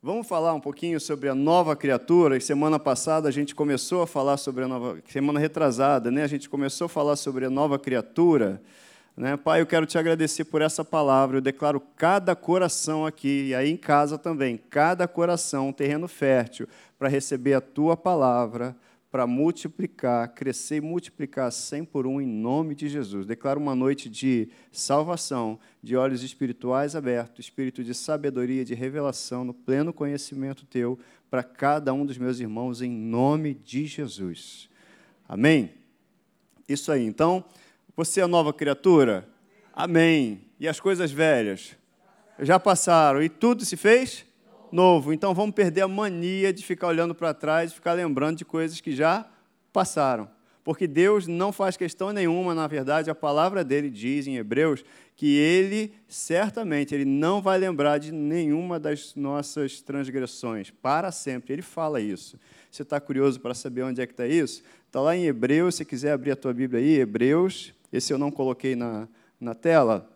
Vamos falar um pouquinho sobre a nova criatura. Semana passada a gente começou a falar sobre a nova. Semana retrasada, né? A gente começou a falar sobre a nova criatura. Né? Pai, eu quero te agradecer por essa palavra. Eu declaro cada coração aqui, e aí em casa também, cada coração um terreno fértil para receber a tua palavra, para multiplicar, crescer e multiplicar 100 por um em nome de Jesus. Declaro uma noite de salvação, de olhos espirituais abertos, espírito de sabedoria, de revelação, no pleno conhecimento teu, para cada um dos meus irmãos, em nome de Jesus. Amém? Isso aí. Então. Você é nova criatura? Amém. E as coisas velhas? Já passaram. E tudo se fez? Novo. Então vamos perder a mania de ficar olhando para trás ficar lembrando de coisas que já passaram. Porque Deus não faz questão nenhuma, na verdade, a palavra dele diz em Hebreus que ele certamente ele não vai lembrar de nenhuma das nossas transgressões para sempre. Ele fala isso. Você está curioso para saber onde é que está isso? Está lá em Hebreus, se quiser abrir a tua Bíblia aí, Hebreus, esse eu não coloquei na, na tela.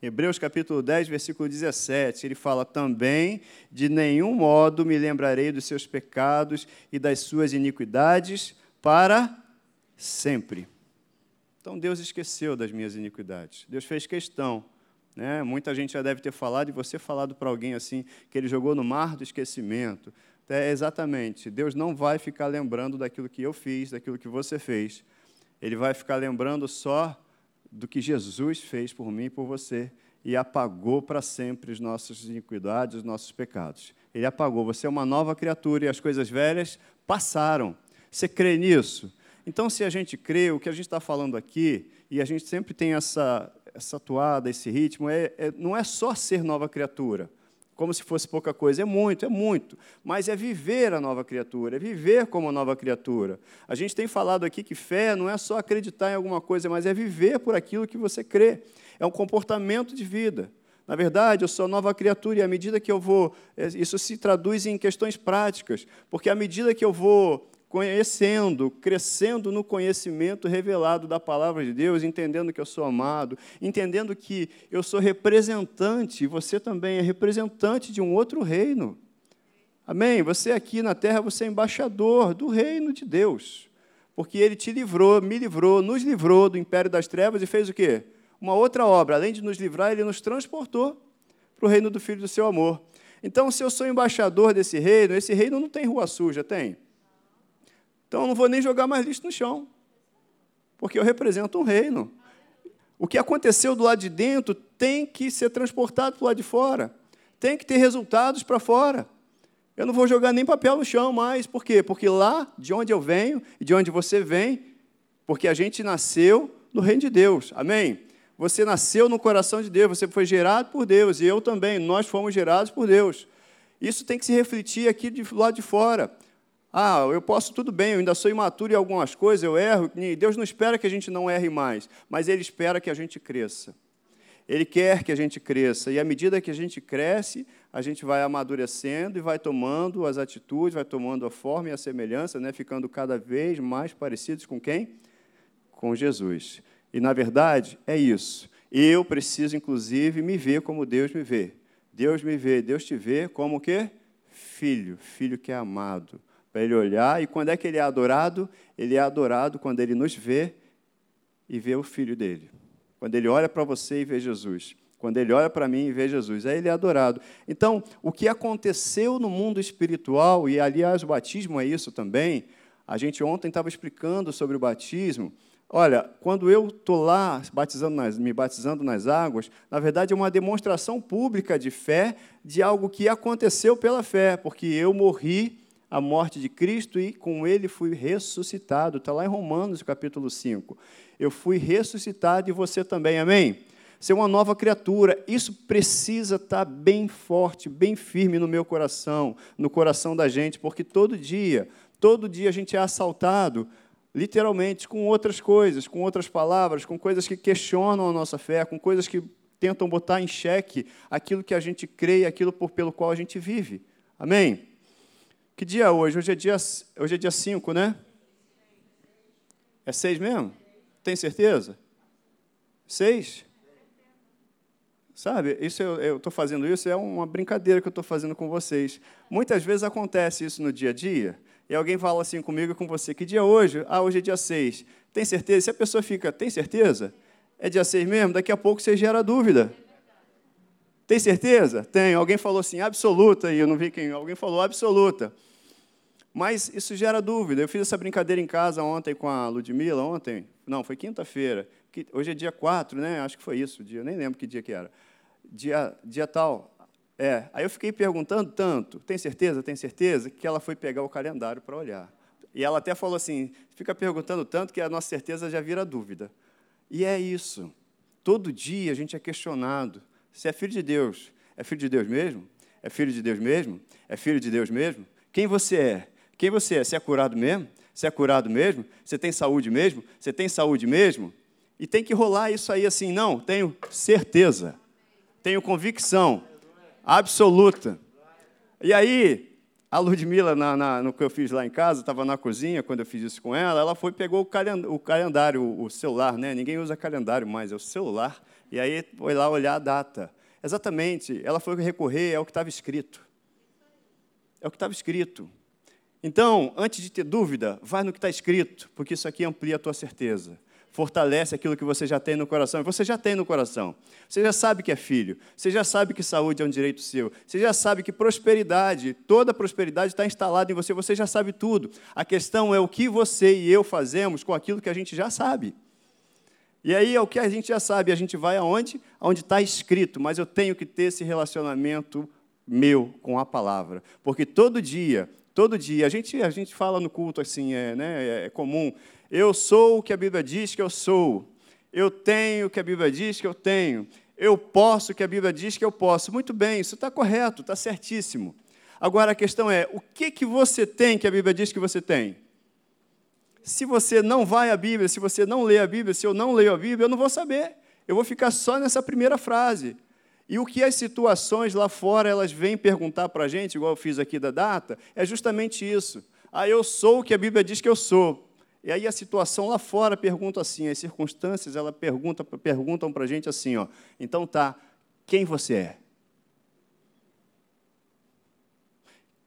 Hebreus capítulo 10, versículo 17, ele fala também: De nenhum modo me lembrarei dos seus pecados e das suas iniquidades para sempre. Então Deus esqueceu das minhas iniquidades. Deus fez questão. Né? Muita gente já deve ter falado, e você falado para alguém assim, que ele jogou no mar do esquecimento. É, exatamente. Deus não vai ficar lembrando daquilo que eu fiz, daquilo que você fez. Ele vai ficar lembrando só do que Jesus fez por mim e por você e apagou para sempre as nossas iniquidades, os nossos pecados. Ele apagou. Você é uma nova criatura e as coisas velhas passaram. Você crê nisso? Então, se a gente crê, o que a gente está falando aqui, e a gente sempre tem essa, essa toada, esse ritmo, é, é, não é só ser nova criatura como se fosse pouca coisa. É muito, é muito. Mas é viver a nova criatura, é viver como nova criatura. A gente tem falado aqui que fé não é só acreditar em alguma coisa, mas é viver por aquilo que você crê. É um comportamento de vida. Na verdade, eu sou nova criatura e à medida que eu vou. É, isso se traduz em questões práticas, porque à medida que eu vou conhecendo, crescendo no conhecimento revelado da palavra de Deus, entendendo que eu sou amado, entendendo que eu sou representante, você também é representante de um outro reino. Amém? Você aqui na terra, você é embaixador do reino de Deus. Porque ele te livrou, me livrou, nos livrou do império das trevas e fez o quê? Uma outra obra. Além de nos livrar, ele nos transportou para o reino do Filho do seu amor. Então, se eu sou embaixador desse reino, esse reino não tem rua suja, tem? Então eu não vou nem jogar mais lixo no chão, porque eu represento um reino. O que aconteceu do lado de dentro tem que ser transportado para o lado de fora, tem que ter resultados para fora. Eu não vou jogar nem papel no chão mais, por quê? Porque lá de onde eu venho e de onde você vem, porque a gente nasceu no reino de Deus, amém? Você nasceu no coração de Deus, você foi gerado por Deus, e eu também, nós fomos gerados por Deus. Isso tem que se refletir aqui do lado de fora. Ah, eu posso, tudo bem, eu ainda sou imaturo em algumas coisas, eu erro. Deus não espera que a gente não erre mais, mas Ele espera que a gente cresça. Ele quer que a gente cresça, e à medida que a gente cresce, a gente vai amadurecendo e vai tomando as atitudes, vai tomando a forma e a semelhança, né, ficando cada vez mais parecidos com quem? Com Jesus. E, na verdade, é isso. Eu preciso, inclusive, me ver como Deus me vê. Deus me vê, Deus te vê como o quê? Filho, filho que é amado para ele olhar. E quando é que ele é adorado? Ele é adorado quando ele nos vê e vê o filho dele. Quando ele olha para você e vê Jesus. Quando ele olha para mim e vê Jesus, aí ele é adorado. Então, o que aconteceu no mundo espiritual, e aliás, o batismo é isso também. A gente ontem estava explicando sobre o batismo. Olha, quando eu estou lá batizando nas, me batizando nas águas, na verdade é uma demonstração pública de fé de algo que aconteceu pela fé, porque eu morri a morte de Cristo e com ele fui ressuscitado. Está lá em Romanos, capítulo 5. Eu fui ressuscitado e você também, amém? Ser uma nova criatura, isso precisa estar tá bem forte, bem firme no meu coração, no coração da gente, porque todo dia, todo dia a gente é assaltado, literalmente, com outras coisas, com outras palavras, com coisas que questionam a nossa fé, com coisas que tentam botar em xeque aquilo que a gente crê e aquilo por, pelo qual a gente vive. Amém? Que dia é hoje? Hoje é dia, hoje é dia 5, né? É 6 mesmo? Tem certeza? 6? Sabe, isso eu estou fazendo isso, é uma brincadeira que eu estou fazendo com vocês. Muitas vezes acontece isso no dia a dia, e alguém fala assim comigo com você, que dia é hoje? Ah, hoje é dia 6. Tem certeza? Se a pessoa fica, tem certeza? É dia 6 mesmo? Daqui a pouco você gera dúvida. Tem certeza? Tem. Alguém falou assim, absoluta, e eu não vi quem. Alguém falou absoluta. Mas isso gera dúvida. Eu fiz essa brincadeira em casa ontem com a Ludmilla, ontem. Não, foi quinta-feira. Hoje é dia 4, né? Acho que foi isso, dia, nem lembro que dia que era dia, dia tal. É, aí eu fiquei perguntando tanto, tem certeza, tem certeza, que ela foi pegar o calendário para olhar. E ela até falou assim, fica perguntando tanto que a nossa certeza já vira dúvida. E é isso. Todo dia a gente é questionado. Se é filho de Deus, é filho de Deus mesmo? É filho de Deus mesmo? É filho de Deus mesmo? Quem você é? Quem você é? Você é curado mesmo? Você é curado mesmo? Você tem saúde mesmo? Você tem saúde mesmo? E tem que rolar isso aí assim, não, tenho certeza tenho convicção absoluta. E aí, a Ludmilla, na, na, no que eu fiz lá em casa, estava na cozinha, quando eu fiz isso com ela, ela foi pegou o, o calendário, o celular, né? ninguém usa calendário mais, é o celular, e aí foi lá olhar a data. Exatamente, ela foi recorrer ao que estava escrito. É o que estava escrito. Então, antes de ter dúvida, vai no que está escrito, porque isso aqui amplia a tua certeza fortalece aquilo que você já tem no coração. Você já tem no coração. Você já sabe que é filho. Você já sabe que saúde é um direito seu. Você já sabe que prosperidade, toda prosperidade está instalada em você. Você já sabe tudo. A questão é o que você e eu fazemos com aquilo que a gente já sabe. E aí é o que a gente já sabe. A gente vai aonde? Aonde está escrito. Mas eu tenho que ter esse relacionamento meu com a palavra. Porque todo dia, todo dia, a gente, a gente fala no culto assim, é, né, é comum. Eu sou o que a Bíblia diz que eu sou. Eu tenho o que a Bíblia diz que eu tenho. Eu posso o que a Bíblia diz que eu posso. Muito bem, isso está correto, está certíssimo. Agora a questão é: o que, que você tem que a Bíblia diz que você tem? Se você não vai à Bíblia, se você não lê a Bíblia, se eu não leio a Bíblia, eu não vou saber. Eu vou ficar só nessa primeira frase. E o que as situações lá fora elas vêm perguntar para a gente, igual eu fiz aqui da data, é justamente isso. Ah, eu sou o que a Bíblia diz que eu sou. E aí a situação lá fora pergunta assim, as circunstâncias, ela pergunta, perguntam para a gente assim, ó, então tá, quem você é?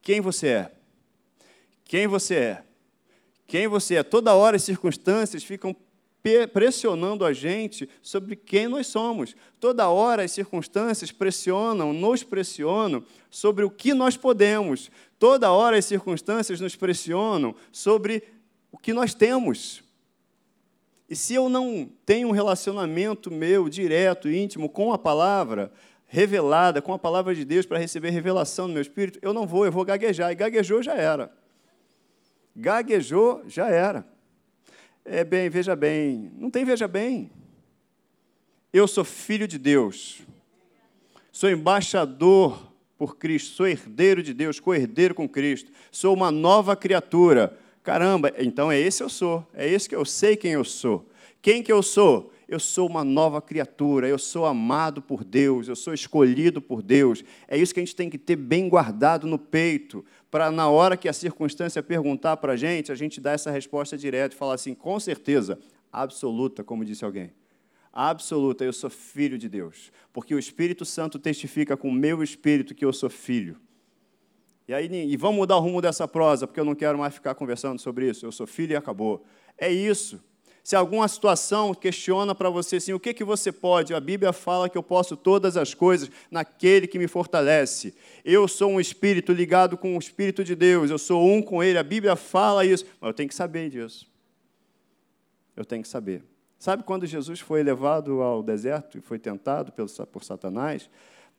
Quem você é? Quem você é? Quem você é? Toda hora as circunstâncias ficam pressionando a gente sobre quem nós somos. Toda hora as circunstâncias pressionam, nos pressionam sobre o que nós podemos. Toda hora as circunstâncias nos pressionam sobre o que nós temos. E se eu não tenho um relacionamento meu direto, íntimo com a palavra revelada, com a palavra de Deus para receber revelação no meu espírito, eu não vou, eu vou gaguejar. E gaguejou já era. Gaguejou já era. É bem, veja bem, não tem veja bem. Eu sou filho de Deus. Sou embaixador por Cristo, sou herdeiro de Deus, co-herdeiro com Cristo. Sou uma nova criatura. Caramba, então é esse eu sou, é esse que eu sei quem eu sou. Quem que eu sou? Eu sou uma nova criatura, eu sou amado por Deus, eu sou escolhido por Deus. É isso que a gente tem que ter bem guardado no peito, para na hora que a circunstância perguntar para a gente, a gente dar essa resposta direta e falar assim, com certeza, absoluta, como disse alguém. Absoluta, eu sou filho de Deus, porque o Espírito Santo testifica com o meu espírito que eu sou filho. E aí, e vamos mudar o rumo dessa prosa, porque eu não quero mais ficar conversando sobre isso. Eu sou filho e acabou. É isso. Se alguma situação questiona para você assim, o que, que você pode? A Bíblia fala que eu posso todas as coisas naquele que me fortalece. Eu sou um espírito ligado com o Espírito de Deus, eu sou um com Ele. A Bíblia fala isso, mas eu tenho que saber disso. Eu tenho que saber. Sabe quando Jesus foi levado ao deserto e foi tentado por Satanás?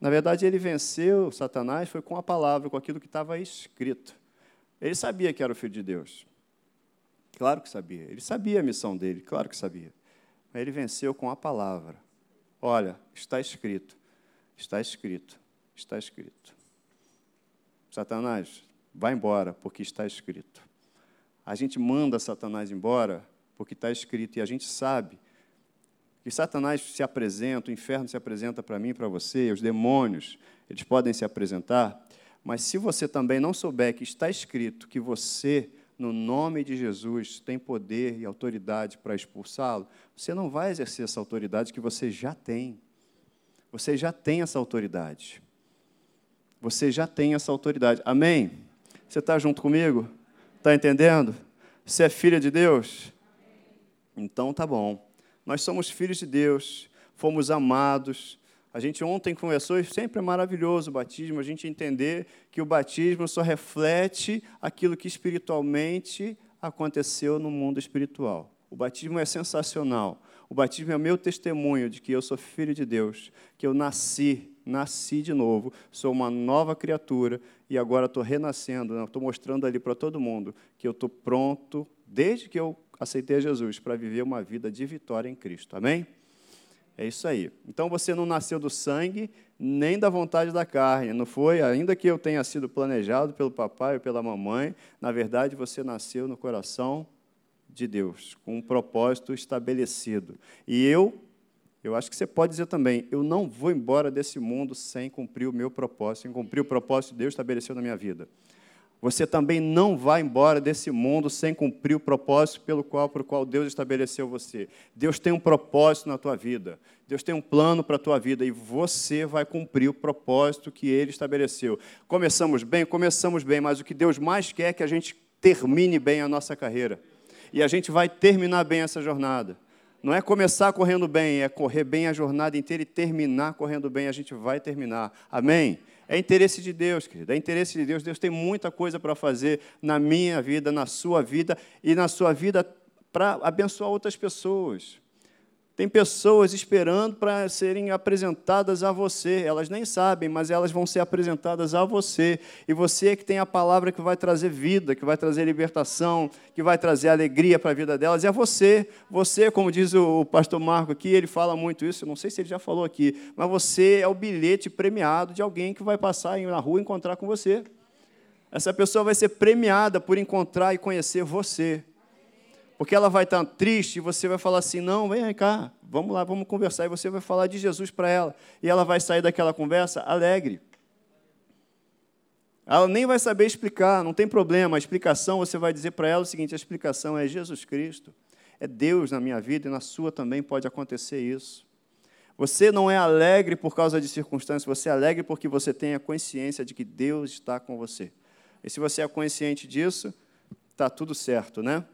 Na verdade, ele venceu Satanás foi com a palavra, com aquilo que estava escrito. Ele sabia que era o filho de Deus. Claro que sabia. Ele sabia a missão dele, claro que sabia. Mas ele venceu com a palavra. Olha, está escrito. Está escrito. Está escrito. Satanás, vai embora, porque está escrito. A gente manda Satanás embora porque está escrito e a gente sabe que Satanás se apresenta, o inferno se apresenta para mim e para você, os demônios, eles podem se apresentar, mas se você também não souber que está escrito que você, no nome de Jesus, tem poder e autoridade para expulsá-lo, você não vai exercer essa autoridade que você já tem. Você já tem essa autoridade. Você já tem essa autoridade. Amém? Você está junto comigo? Está entendendo? Você é filha de Deus? Então tá bom. Nós somos filhos de Deus, fomos amados. A gente ontem conversou e sempre é maravilhoso o batismo, a gente entender que o batismo só reflete aquilo que espiritualmente aconteceu no mundo espiritual. O batismo é sensacional. O batismo é o meu testemunho de que eu sou filho de Deus, que eu nasci, nasci de novo, sou uma nova criatura e agora estou renascendo. Estou mostrando ali para todo mundo que eu estou pronto, desde que eu aceitei Jesus, para viver uma vida de vitória em Cristo. Amém? É isso aí. Então você não nasceu do sangue nem da vontade da carne, não foi? Ainda que eu tenha sido planejado pelo papai ou pela mamãe, na verdade você nasceu no coração de Deus, com um propósito estabelecido. E eu, eu acho que você pode dizer também, eu não vou embora desse mundo sem cumprir o meu propósito, sem cumprir o propósito que Deus estabeleceu na minha vida. Você também não vai embora desse mundo sem cumprir o propósito pelo qual, por qual Deus estabeleceu você. Deus tem um propósito na tua vida. Deus tem um plano para a tua vida e você vai cumprir o propósito que Ele estabeleceu. Começamos bem, começamos bem, mas o que Deus mais quer é que a gente termine bem a nossa carreira e a gente vai terminar bem essa jornada. Não é começar correndo bem, é correr bem a jornada inteira e terminar correndo bem, a gente vai terminar. Amém? É interesse de Deus, querido. É interesse de Deus. Deus tem muita coisa para fazer na minha vida, na sua vida e na sua vida para abençoar outras pessoas. Tem pessoas esperando para serem apresentadas a você. Elas nem sabem, mas elas vão ser apresentadas a você. E você é que tem a palavra que vai trazer vida, que vai trazer libertação, que vai trazer alegria para a vida delas. E é você. Você, como diz o pastor Marco aqui, ele fala muito isso. Eu não sei se ele já falou aqui, mas você é o bilhete premiado de alguém que vai passar na rua e encontrar com você. Essa pessoa vai ser premiada por encontrar e conhecer você. Porque ela vai estar triste e você vai falar assim: não, vem cá, vamos lá, vamos conversar. E você vai falar de Jesus para ela. E ela vai sair daquela conversa alegre. Ela nem vai saber explicar, não tem problema. A explicação, você vai dizer para ela o seguinte: a explicação é Jesus Cristo. É Deus na minha vida e na sua também pode acontecer isso. Você não é alegre por causa de circunstâncias, você é alegre porque você tem a consciência de que Deus está com você. E se você é consciente disso, está tudo certo, né?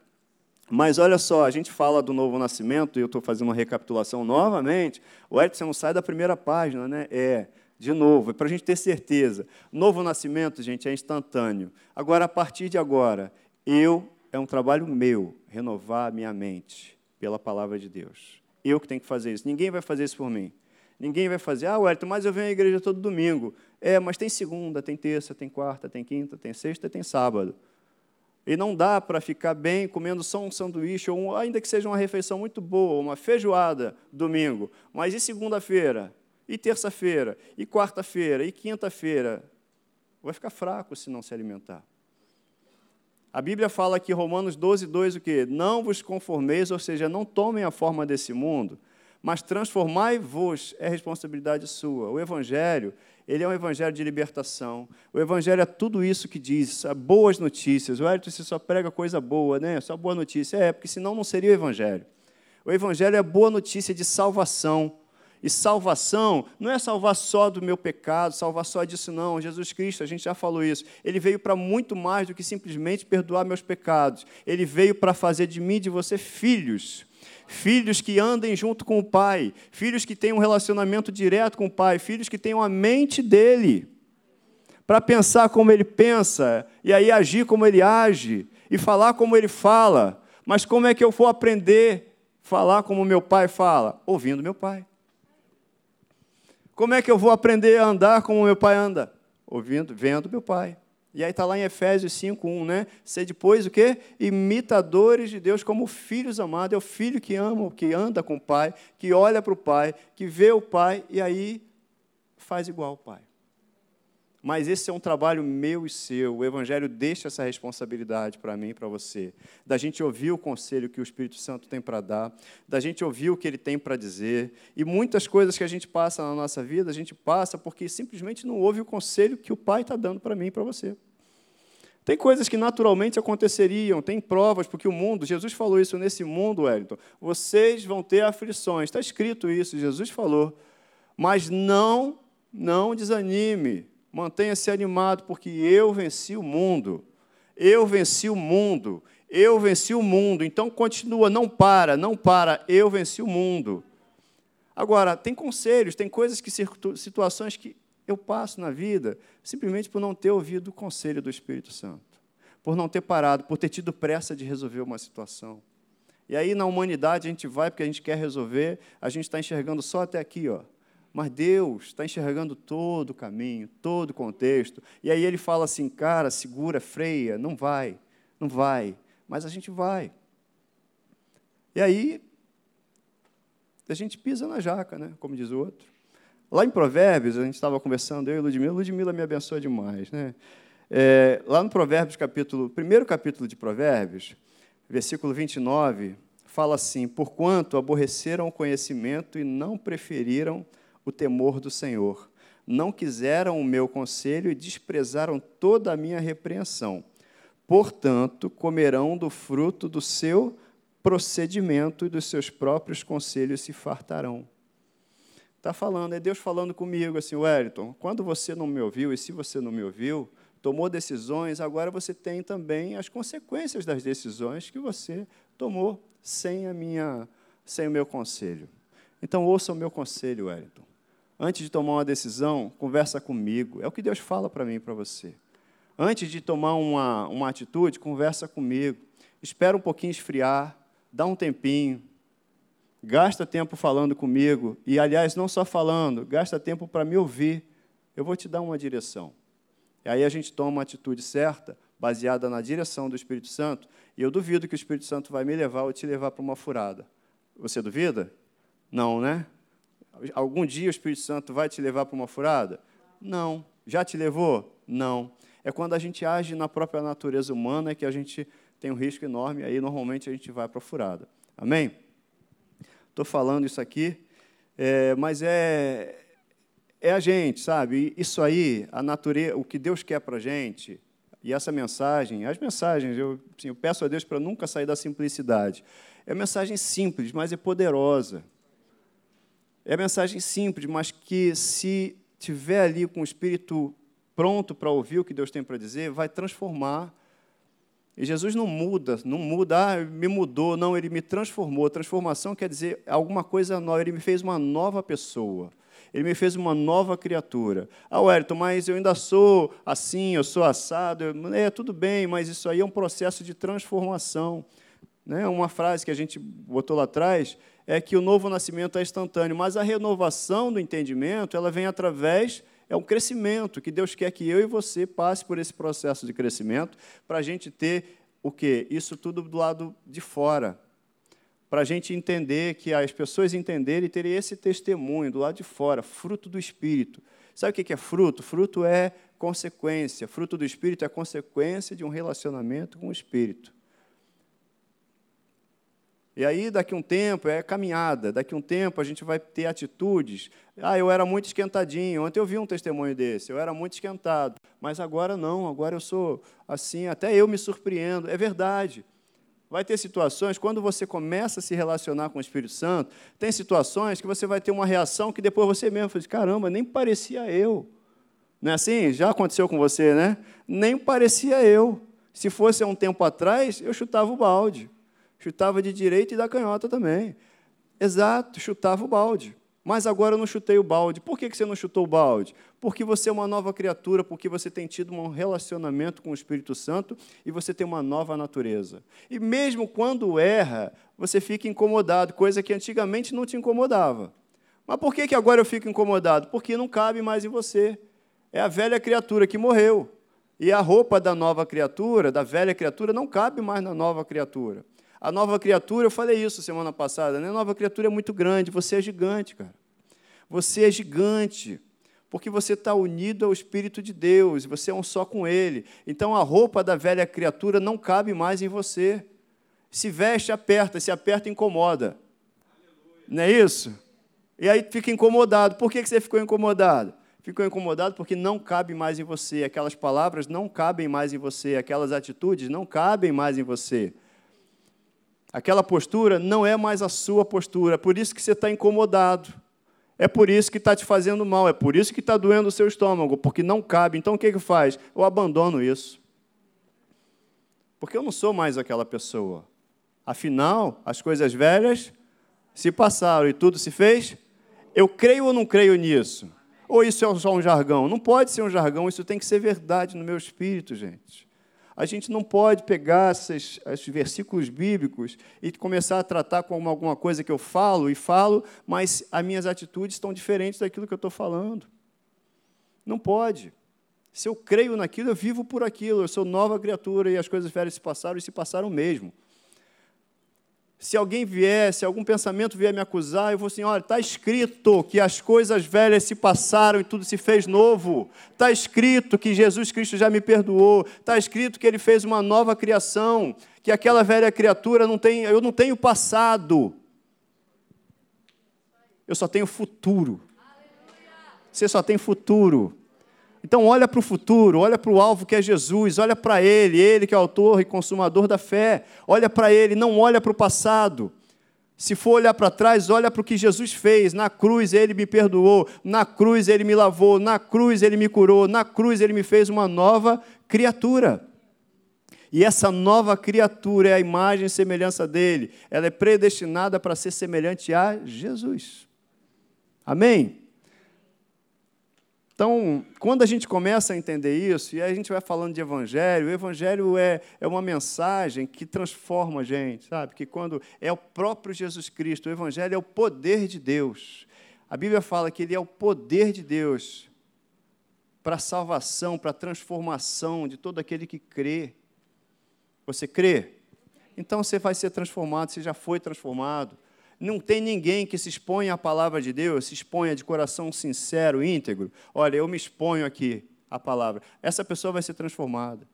Mas olha só, a gente fala do novo nascimento, e eu estou fazendo uma recapitulação novamente. O Edson sai da primeira página, né? É, de novo, é para a gente ter certeza. Novo nascimento, gente, é instantâneo. Agora, a partir de agora, eu, é um trabalho meu, renovar a minha mente pela palavra de Deus. Eu que tenho que fazer isso. Ninguém vai fazer isso por mim. Ninguém vai fazer, ah, Wellington, mas eu venho à igreja todo domingo. É, mas tem segunda, tem terça, tem quarta, tem quinta, tem sexta, tem sábado. E não dá para ficar bem comendo só um sanduíche, ou ainda que seja uma refeição muito boa, uma feijoada domingo. Mas e segunda-feira? E terça-feira? E quarta-feira? E quinta-feira? Vai ficar fraco se não se alimentar. A Bíblia fala aqui, Romanos 12, 2, o quê? Não vos conformeis, ou seja, não tomem a forma desse mundo, mas transformai-vos, é responsabilidade sua. O Evangelho, ele é um evangelho de libertação. O evangelho é tudo isso que diz, boas notícias. O Hélio você só prega coisa boa, né? Só boa notícia. É, porque senão não seria o evangelho. O evangelho é boa notícia de salvação. E salvação não é salvar só do meu pecado, salvar só disso, não. Jesus Cristo, a gente já falou isso. Ele veio para muito mais do que simplesmente perdoar meus pecados. Ele veio para fazer de mim e de você filhos filhos que andem junto com o Pai, filhos que tenham um relacionamento direto com o Pai, filhos que tenham a mente dele, para pensar como ele pensa, e aí agir como ele age, e falar como ele fala. Mas como é que eu vou aprender a falar como meu pai fala? Ouvindo meu pai. Como é que eu vou aprender a andar como meu pai anda? Ouvindo, vendo meu pai. E aí está lá em Efésios 5:1, né? Ser depois o quê? Imitadores de Deus como filhos amados. É o filho que ama, que anda com o pai, que olha para o pai, que vê o pai e aí faz igual ao pai. Mas esse é um trabalho meu e seu. O Evangelho deixa essa responsabilidade para mim e para você. Da gente ouvir o conselho que o Espírito Santo tem para dar, da gente ouvir o que ele tem para dizer. E muitas coisas que a gente passa na nossa vida, a gente passa porque simplesmente não ouve o conselho que o Pai está dando para mim e para você. Tem coisas que naturalmente aconteceriam, tem provas, porque o mundo, Jesus falou isso nesse mundo, Wellington, vocês vão ter aflições. Está escrito isso, Jesus falou. Mas não, não desanime. Mantenha-se animado, porque eu venci o mundo. Eu venci o mundo. Eu venci o mundo. Então continua, não para, não para. Eu venci o mundo. Agora, tem conselhos, tem coisas que situações que eu passo na vida simplesmente por não ter ouvido o conselho do Espírito Santo, por não ter parado, por ter tido pressa de resolver uma situação. E aí na humanidade a gente vai porque a gente quer resolver, a gente está enxergando só até aqui, ó. Mas Deus está enxergando todo o caminho, todo o contexto. E aí ele fala assim, cara, segura, freia, não vai, não vai. Mas a gente vai. E aí a gente pisa na jaca, né? como diz o outro. Lá em Provérbios, a gente estava conversando, eu e Ludmila, Ludmila me abençoa demais. Né? É, lá no Provérbios, capítulo, primeiro capítulo de Provérbios, versículo 29, fala assim: Porquanto aborreceram o conhecimento e não preferiram o temor do Senhor, não quiseram o meu conselho e desprezaram toda a minha repreensão. Portanto, comerão do fruto do seu procedimento e dos seus próprios conselhos se fartarão. Está falando, é Deus falando comigo assim, Wellington, quando você não me ouviu, e se você não me ouviu, tomou decisões, agora você tem também as consequências das decisões que você tomou sem, a minha, sem o meu conselho. Então, ouça o meu conselho, Wellington. Antes de tomar uma decisão, conversa comigo. É o que Deus fala para mim e para você. Antes de tomar uma, uma atitude, conversa comigo. Espera um pouquinho esfriar, dá um tempinho, gasta tempo falando comigo, e aliás, não só falando, gasta tempo para me ouvir. Eu vou te dar uma direção. E aí a gente toma uma atitude certa, baseada na direção do Espírito Santo, e eu duvido que o Espírito Santo vai me levar ou te levar para uma furada. Você duvida? Não, né? Algum dia o Espírito Santo vai te levar para uma furada? Não. Já te levou? Não. É quando a gente age na própria natureza humana que a gente tem um risco enorme, aí normalmente a gente vai para a furada. Amém? Estou falando isso aqui, é, mas é, é a gente, sabe? Isso aí, a natureza, o que Deus quer para a gente, e essa mensagem, as mensagens, eu, assim, eu peço a Deus para nunca sair da simplicidade. É mensagem simples, mas é poderosa. É mensagem simples, mas que se tiver ali com o espírito pronto para ouvir o que Deus tem para dizer, vai transformar e Jesus não muda, não muda, ah, me mudou, não, ele me transformou. Transformação quer dizer alguma coisa nova, ele me fez uma nova pessoa. Ele me fez uma nova criatura. Ah, Wellington, mas eu ainda sou assim, eu sou assado. É, tudo bem, mas isso aí é um processo de transformação. Né? Uma frase que a gente botou lá atrás é que o novo nascimento é instantâneo, mas a renovação do entendimento ela vem através é um crescimento que Deus quer que eu e você passe por esse processo de crescimento para a gente ter o quê? Isso tudo do lado de fora. Para a gente entender, que as pessoas entenderem e terem esse testemunho do lado de fora, fruto do Espírito. Sabe o que é fruto? Fruto é consequência. Fruto do Espírito é consequência de um relacionamento com o Espírito. E aí, daqui um tempo, é caminhada, daqui um tempo a gente vai ter atitudes. Ah, eu era muito esquentadinho. Ontem eu vi um testemunho desse, eu era muito esquentado. Mas agora não, agora eu sou assim, até eu me surpreendo. É verdade. Vai ter situações, quando você começa a se relacionar com o Espírito Santo, tem situações que você vai ter uma reação que depois você mesmo fala, caramba, nem parecia eu. Não é assim? Já aconteceu com você, né? Nem parecia eu. Se fosse há um tempo atrás, eu chutava o balde. Chutava de direita e da canhota também. Exato, chutava o balde. Mas agora eu não chutei o balde. Por que você não chutou o balde? Porque você é uma nova criatura, porque você tem tido um relacionamento com o Espírito Santo e você tem uma nova natureza. E mesmo quando erra, você fica incomodado, coisa que antigamente não te incomodava. Mas por que, que agora eu fico incomodado? Porque não cabe mais em você. É a velha criatura que morreu. E a roupa da nova criatura, da velha criatura, não cabe mais na nova criatura. A nova criatura, eu falei isso semana passada, né? A nova criatura é muito grande, você é gigante, cara. Você é gigante, porque você está unido ao Espírito de Deus, você é um só com Ele. Então a roupa da velha criatura não cabe mais em você. Se veste, aperta, se aperta, incomoda. Aleluia. Não é isso? E aí fica incomodado. Por que você ficou incomodado? Ficou incomodado porque não cabe mais em você. Aquelas palavras não cabem mais em você. Aquelas atitudes não cabem mais em você. Aquela postura não é mais a sua postura, por isso que você está incomodado. É por isso que está te fazendo mal, é por isso que está doendo o seu estômago, porque não cabe. Então o que, que faz? Eu abandono isso. Porque eu não sou mais aquela pessoa. Afinal, as coisas velhas se passaram e tudo se fez. Eu creio ou não creio nisso? Ou isso é só um jargão? Não pode ser um jargão, isso tem que ser verdade no meu espírito, gente. A gente não pode pegar esses, esses, versículos bíblicos e começar a tratar como alguma coisa que eu falo e falo, mas as minhas atitudes estão diferentes daquilo que eu estou falando. Não pode. Se eu creio naquilo, eu vivo por aquilo, eu sou nova criatura e as coisas velhas se passaram e se passaram mesmo se alguém vier, se algum pensamento vier me acusar, eu vou assim: olha, está escrito que as coisas velhas se passaram e tudo se fez novo. Está escrito que Jesus Cristo já me perdoou. Está escrito que ele fez uma nova criação. Que aquela velha criatura não tem, eu não tenho passado. Eu só tenho futuro. Você só tem futuro. Então, olha para o futuro, olha para o alvo que é Jesus, olha para Ele, Ele que é autor e consumador da fé. Olha para Ele, não olha para o passado. Se for olhar para trás, olha para o que Jesus fez. Na cruz ele me perdoou, na cruz ele me lavou, na cruz ele me curou, na cruz ele me fez uma nova criatura. E essa nova criatura é a imagem e semelhança dele. Ela é predestinada para ser semelhante a Jesus. Amém? Então, quando a gente começa a entender isso, e aí a gente vai falando de evangelho, o evangelho é, é uma mensagem que transforma a gente, sabe? Que quando é o próprio Jesus Cristo, o evangelho é o poder de Deus. A Bíblia fala que ele é o poder de Deus para a salvação, para a transformação de todo aquele que crê. Você crê? Então você vai ser transformado, você já foi transformado. Não tem ninguém que se exponha à palavra de Deus, se exponha de coração sincero, íntegro. Olha, eu me exponho aqui à palavra. Essa pessoa vai ser transformada.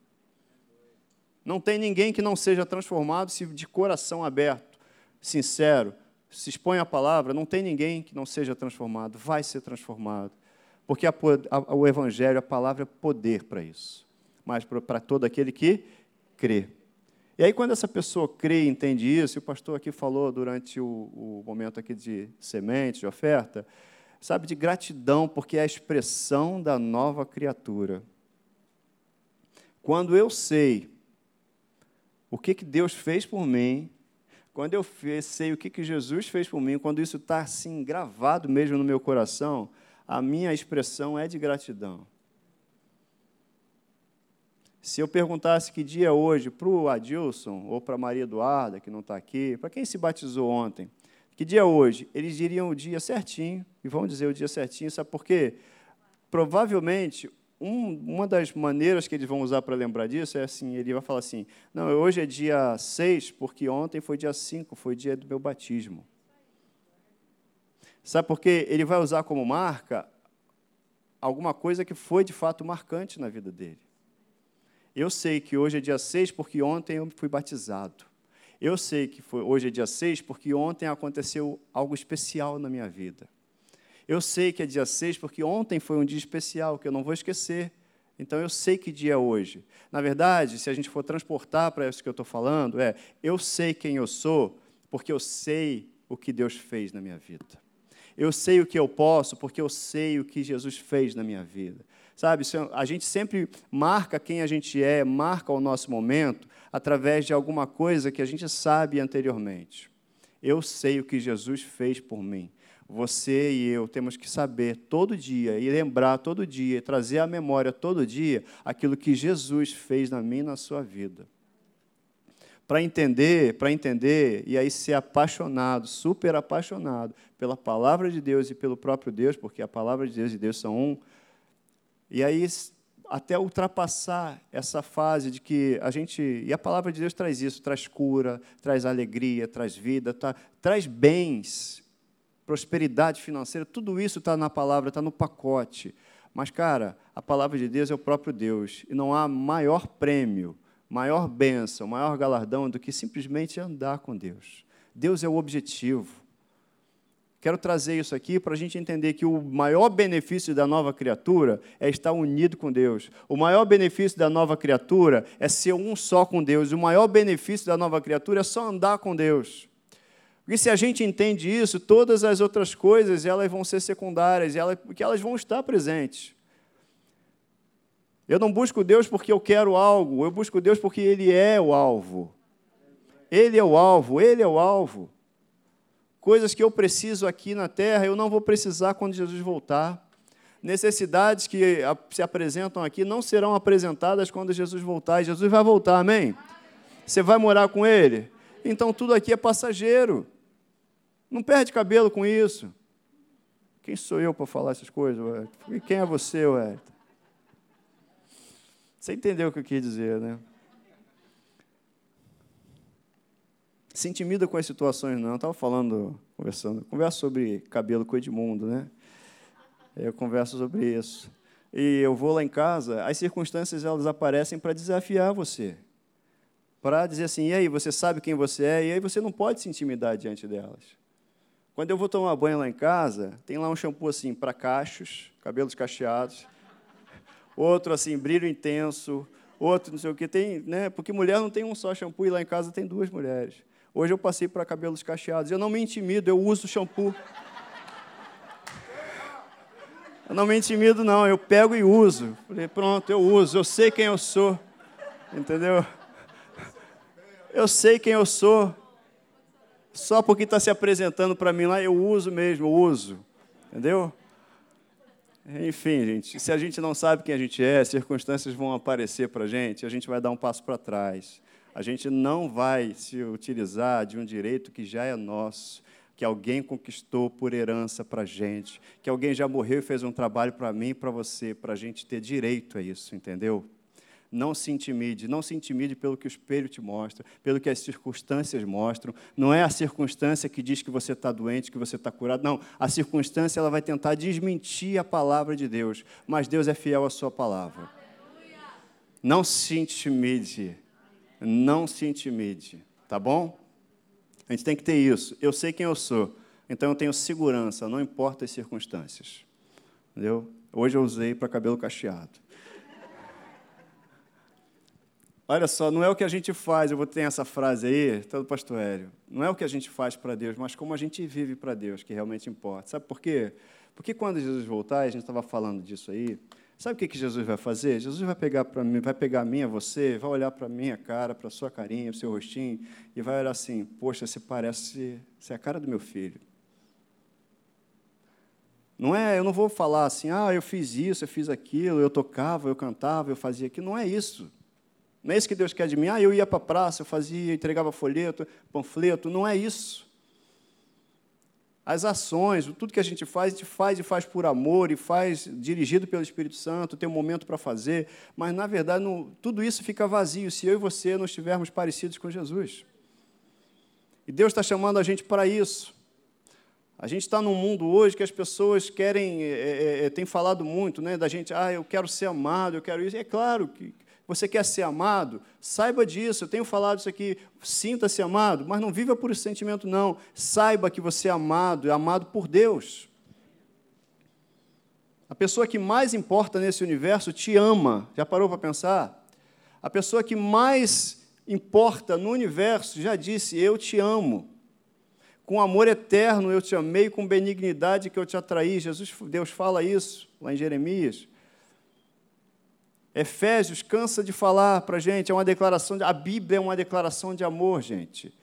Não tem ninguém que não seja transformado se de coração aberto, sincero, se expõe à palavra. Não tem ninguém que não seja transformado. Vai ser transformado. Porque a, a, o Evangelho, a palavra é poder para isso. Mas para todo aquele que crê. E aí, quando essa pessoa crê e entende isso, e o pastor aqui falou durante o, o momento aqui de semente, de oferta, sabe, de gratidão, porque é a expressão da nova criatura. Quando eu sei o que, que Deus fez por mim, quando eu sei o que, que Jesus fez por mim, quando isso está assim gravado mesmo no meu coração, a minha expressão é de gratidão. Se eu perguntasse que dia é hoje para o Adilson ou para Maria Eduarda, que não está aqui, para quem se batizou ontem, que dia é hoje? Eles diriam o dia certinho, e vão dizer o dia certinho, sabe por quê? Provavelmente, um, uma das maneiras que eles vão usar para lembrar disso é assim: ele vai falar assim, não, hoje é dia 6, porque ontem foi dia 5, foi dia do meu batismo. Sabe por quê? Ele vai usar como marca alguma coisa que foi de fato marcante na vida dele. Eu sei que hoje é dia 6 porque ontem eu fui batizado. Eu sei que foi, hoje é dia 6 porque ontem aconteceu algo especial na minha vida. Eu sei que é dia 6 porque ontem foi um dia especial que eu não vou esquecer. Então eu sei que dia é hoje. Na verdade, se a gente for transportar para isso que eu estou falando, é eu sei quem eu sou porque eu sei o que Deus fez na minha vida. Eu sei o que eu posso porque eu sei o que Jesus fez na minha vida. Sabe, a gente sempre marca quem a gente é, marca o nosso momento através de alguma coisa que a gente sabe anteriormente. Eu sei o que Jesus fez por mim. Você e eu temos que saber todo dia e lembrar todo dia, trazer à memória todo dia aquilo que Jesus fez na minha e na sua vida. Para entender, para entender e aí ser apaixonado, super apaixonado pela palavra de Deus e pelo próprio Deus, porque a palavra de Deus e Deus são um, e aí, até ultrapassar essa fase de que a gente. E a palavra de Deus traz isso: traz cura, traz alegria, traz vida, tá, traz bens, prosperidade financeira, tudo isso está na palavra, está no pacote. Mas, cara, a palavra de Deus é o próprio Deus. E não há maior prêmio, maior bênção, maior galardão do que simplesmente andar com Deus. Deus é o objetivo. Quero trazer isso aqui para a gente entender que o maior benefício da nova criatura é estar unido com Deus. O maior benefício da nova criatura é ser um só com Deus. O maior benefício da nova criatura é só andar com Deus. Porque se a gente entende isso, todas as outras coisas elas vão ser secundárias, elas, porque elas vão estar presentes. Eu não busco Deus porque eu quero algo, eu busco Deus porque Ele é o alvo. Ele é o alvo, Ele é o alvo. Coisas que eu preciso aqui na terra, eu não vou precisar quando Jesus voltar. Necessidades que se apresentam aqui não serão apresentadas quando Jesus voltar. Jesus vai voltar, amém? Você vai morar com Ele? Então tudo aqui é passageiro. Não perde cabelo com isso. Quem sou eu para falar essas coisas, Wellington? E quem é você, Wellington? Você entendeu o que eu quis dizer, né? Se intimida com as situações, não. Eu estava falando, conversando, converso sobre cabelo com o Edmundo, né? Eu converso sobre isso. E eu vou lá em casa, as circunstâncias elas aparecem para desafiar você. Para dizer assim, e aí, você sabe quem você é? E aí você não pode se intimidar diante delas. Quando eu vou tomar banho lá em casa, tem lá um shampoo assim para cachos, cabelos cacheados. Outro assim, brilho intenso, outro não sei o que tem, né? Porque mulher não tem um só shampoo e lá em casa tem duas mulheres. Hoje eu passei para cabelos cacheados. Eu não me intimido, eu uso shampoo. Eu não me intimido, não. Eu pego e uso. Falei, pronto, eu uso. Eu sei quem eu sou. Entendeu? Eu sei quem eu sou. Só porque está se apresentando para mim lá, eu uso mesmo, eu uso. Entendeu? Enfim, gente, se a gente não sabe quem a gente é, circunstâncias vão aparecer para a gente, a gente vai dar um passo para trás a gente não vai se utilizar de um direito que já é nosso, que alguém conquistou por herança para a gente, que alguém já morreu e fez um trabalho para mim e para você, para a gente ter direito a isso, entendeu? Não se intimide, não se intimide pelo que o espelho te mostra, pelo que as circunstâncias mostram. Não é a circunstância que diz que você está doente, que você está curado. Não, a circunstância ela vai tentar desmentir a palavra de Deus, mas Deus é fiel à sua palavra. Não se intimide não se intimide, tá bom? A gente tem que ter isso. Eu sei quem eu sou, então eu tenho segurança, não importa as circunstâncias. Entendeu? Hoje eu usei para cabelo cacheado. Olha só, não é o que a gente faz, eu vou ter essa frase aí, todo tá pastor Hélio. Não é o que a gente faz para Deus, mas como a gente vive para Deus, que realmente importa. Sabe por quê? Porque quando Jesus voltar, a gente estava falando disso aí, Sabe o que, que Jesus vai fazer? Jesus vai pegar para mim, vai pegar a minha, você, vai olhar para a minha cara, para a sua carinha, para o seu rostinho, e vai olhar assim: Poxa, você parece você é a cara do meu filho. Não é, eu não vou falar assim, ah, eu fiz isso, eu fiz aquilo, eu tocava, eu cantava, eu fazia aquilo. Não é isso. Não é isso que Deus quer de mim. Ah, eu ia para a praça, eu fazia, entregava folheto, panfleto. Não é isso as ações, tudo que a gente faz, a gente faz e faz por amor, e faz dirigido pelo Espírito Santo, tem um momento para fazer, mas, na verdade, não, tudo isso fica vazio se eu e você não estivermos parecidos com Jesus. E Deus está chamando a gente para isso. A gente está num mundo hoje que as pessoas querem, é, é, é, tem falado muito né, da gente, ah, eu quero ser amado, eu quero isso. E é claro que você quer ser amado? Saiba disso. Eu tenho falado isso aqui. Sinta-se amado, mas não viva por sentimento, não. Saiba que você é amado, é amado por Deus. A pessoa que mais importa nesse universo te ama. Já parou para pensar? A pessoa que mais importa no universo já disse: Eu te amo. Com amor eterno eu te amei, com benignidade que eu te atraí. Jesus, Deus fala isso lá em Jeremias. Efésios cansa de falar para a gente, é uma declaração, de, a Bíblia é uma declaração de amor, gente.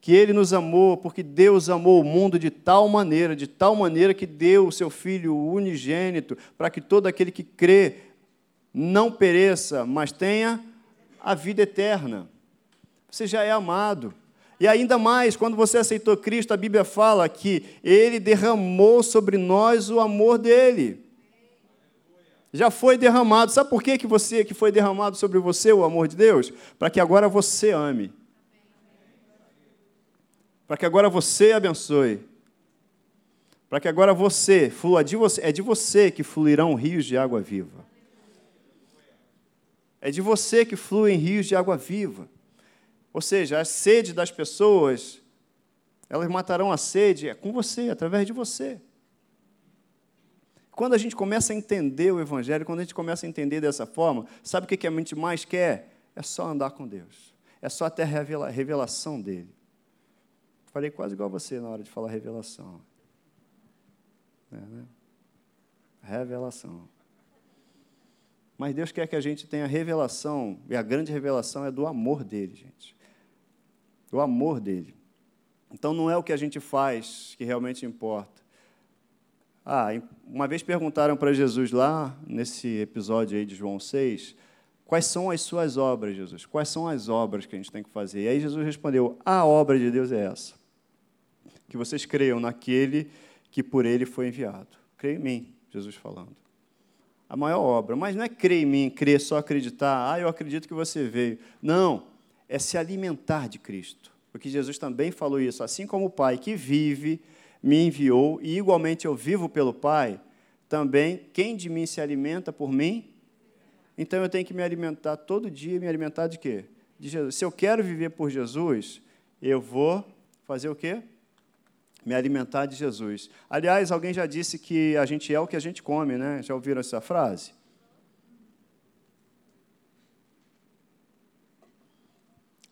Que Ele nos amou, porque Deus amou o mundo de tal maneira, de tal maneira que deu o seu Filho unigênito, para que todo aquele que crê não pereça, mas tenha a vida eterna. Você já é amado. E ainda mais, quando você aceitou Cristo, a Bíblia fala que Ele derramou sobre nós o amor dele já foi derramado. Sabe por que, que você que foi derramado sobre você o amor de Deus? Para que agora você ame. Para que agora você abençoe. Para que agora você flua de você, é de você que fluirão rios de água viva. É de você que fluem rios de água viva. Ou seja, a sede das pessoas, elas matarão a sede é com você, através de você. Quando a gente começa a entender o Evangelho, quando a gente começa a entender dessa forma, sabe o que a gente mais quer? É só andar com Deus. É só ter a revelação dele. Falei quase igual você na hora de falar revelação. É, né? Revelação. Mas Deus quer que a gente tenha revelação, e a grande revelação é do amor dele, gente. O amor dele. Então não é o que a gente faz que realmente importa. Ah, uma vez perguntaram para Jesus lá, nesse episódio aí de João 6, quais são as suas obras, Jesus? Quais são as obras que a gente tem que fazer? E aí Jesus respondeu: a obra de Deus é essa. Que vocês creiam naquele que por ele foi enviado. Creia em mim, Jesus falando. A maior obra. Mas não é crer em mim, crer, só acreditar. Ah, eu acredito que você veio. Não. É se alimentar de Cristo. Porque Jesus também falou isso. Assim como o Pai que vive me enviou, e igualmente eu vivo pelo Pai, também quem de mim se alimenta por mim? Então eu tenho que me alimentar todo dia, me alimentar de quê? De Jesus. Se eu quero viver por Jesus, eu vou fazer o quê? Me alimentar de Jesus. Aliás, alguém já disse que a gente é o que a gente come, né? Já ouviram essa frase?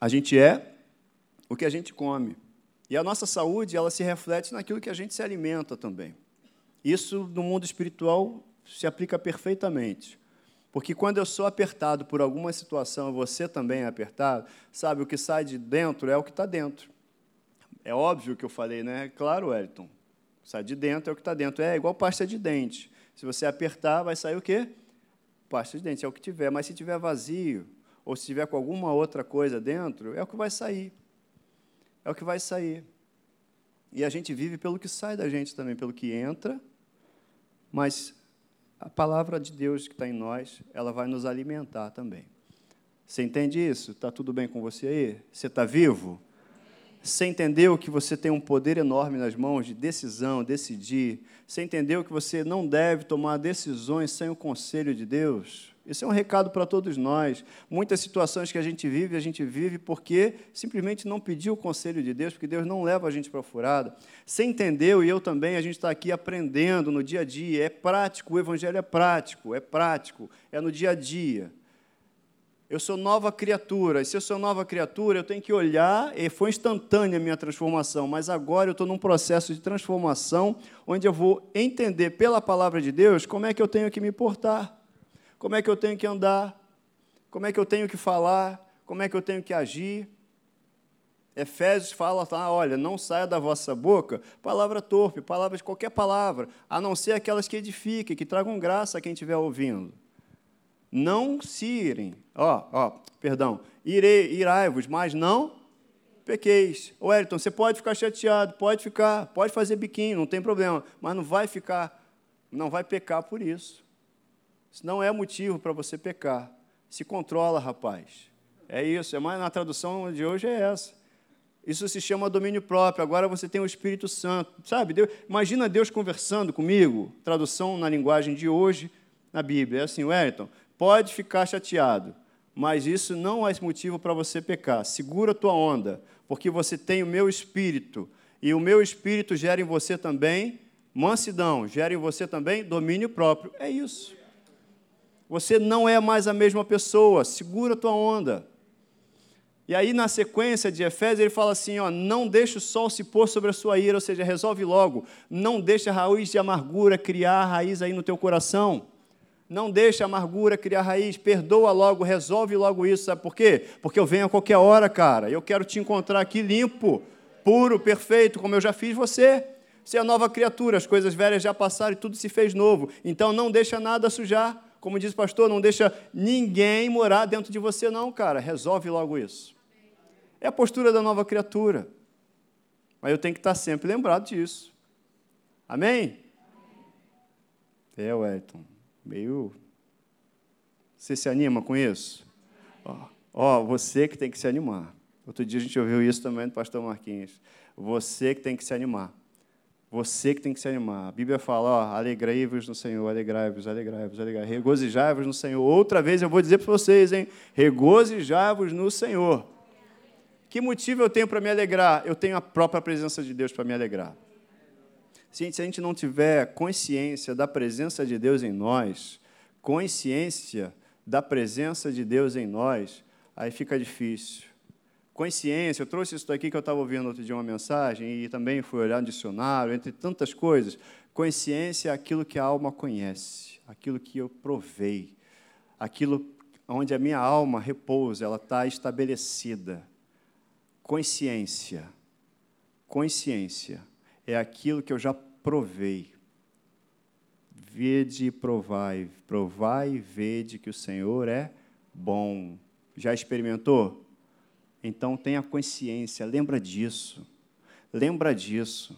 A gente é o que a gente come. E a nossa saúde, ela se reflete naquilo que a gente se alimenta também. Isso no mundo espiritual se aplica perfeitamente. Porque quando eu sou apertado por alguma situação, você também é apertado, sabe, o que sai de dentro é o que está dentro. É óbvio que eu falei, né? Claro, Wellington. Sai de dentro é o que está dentro. É igual pasta de dente. Se você apertar, vai sair o quê? Pasta de dente, é o que tiver. Mas se tiver vazio, ou se tiver com alguma outra coisa dentro, é o que vai sair é o que vai sair. E a gente vive pelo que sai da gente também, pelo que entra, mas a palavra de Deus que está em nós, ela vai nos alimentar também. Você entende isso? Está tudo bem com você aí? Você está vivo? Você entendeu que você tem um poder enorme nas mãos de decisão, decidir? Você entendeu que você não deve tomar decisões sem o conselho de Deus? Esse é um recado para todos nós. Muitas situações que a gente vive, a gente vive porque simplesmente não pediu o conselho de Deus, porque Deus não leva a gente para a furada. Você entendeu, e eu também, a gente está aqui aprendendo no dia a dia. É prático, o Evangelho é prático, é prático, é no dia a dia. Eu sou nova criatura, e se eu sou nova criatura, eu tenho que olhar, e foi instantânea a minha transformação, mas agora eu estou num processo de transformação, onde eu vou entender pela palavra de Deus como é que eu tenho que me portar como é que eu tenho que andar, como é que eu tenho que falar, como é que eu tenho que agir. Efésios fala, tá, olha, não saia da vossa boca palavra torpe, palavras de qualquer palavra, a não ser aquelas que edifiquem, que tragam graça a quem estiver ouvindo. Não se irem, ó, ó, perdão, irei, irai-vos, mas não pequeis. Ô, Elton, você pode ficar chateado, pode ficar, pode fazer biquinho, não tem problema, mas não vai ficar, não vai pecar por isso. Isso não é motivo para você pecar. Se controla, rapaz. É isso. É mais na tradução de hoje é essa. Isso se chama domínio próprio. Agora você tem o Espírito Santo. Sabe? Deus, imagina Deus conversando comigo. Tradução na linguagem de hoje na Bíblia. É assim, Wellington, pode ficar chateado, mas isso não é motivo para você pecar. Segura a tua onda, porque você tem o meu Espírito. E o meu Espírito gera em você também mansidão, gera em você também domínio próprio. É isso. Você não é mais a mesma pessoa, segura a tua onda. E aí, na sequência de Efésios, ele fala assim: ó, não deixe o sol se pôr sobre a sua ira, ou seja, resolve logo. Não deixe a raiz de amargura criar raiz aí no teu coração. Não deixe a amargura criar raiz, perdoa logo, resolve logo isso. Sabe por quê? Porque eu venho a qualquer hora, cara. Eu quero te encontrar aqui limpo, puro, perfeito, como eu já fiz você. Você é nova criatura, as coisas velhas já passaram e tudo se fez novo. Então não deixa nada sujar. Como diz o pastor, não deixa ninguém morar dentro de você, não, cara. Resolve logo isso. É a postura da nova criatura. Mas eu tenho que estar sempre lembrado disso. Amém? É, Wellington. Meio. Você se anima com isso? Ó, ó, você que tem que se animar. Outro dia a gente ouviu isso também do pastor Marquinhos. Você que tem que se animar. Você que tem que se animar. A Bíblia fala, alegrai-vos no Senhor, alegrai-vos, alegrai-vos, alegrai Regozijai-vos no Senhor. Outra vez eu vou dizer para vocês, hein? Regozijai-vos no Senhor. Que motivo eu tenho para me alegrar? Eu tenho a própria presença de Deus para me alegrar. Se a gente não tiver consciência da presença de Deus em nós, consciência da presença de Deus em nós, aí fica difícil. Consciência, eu trouxe isso daqui que eu estava ouvindo outro dia uma mensagem e também fui olhar no dicionário, entre tantas coisas. Consciência é aquilo que a alma conhece, aquilo que eu provei, aquilo onde a minha alma repousa, ela está estabelecida. Consciência. Consciência é aquilo que eu já provei. Vede e provai, provai e vede que o Senhor é bom. Já experimentou? Então tenha consciência, lembra disso. Lembra disso.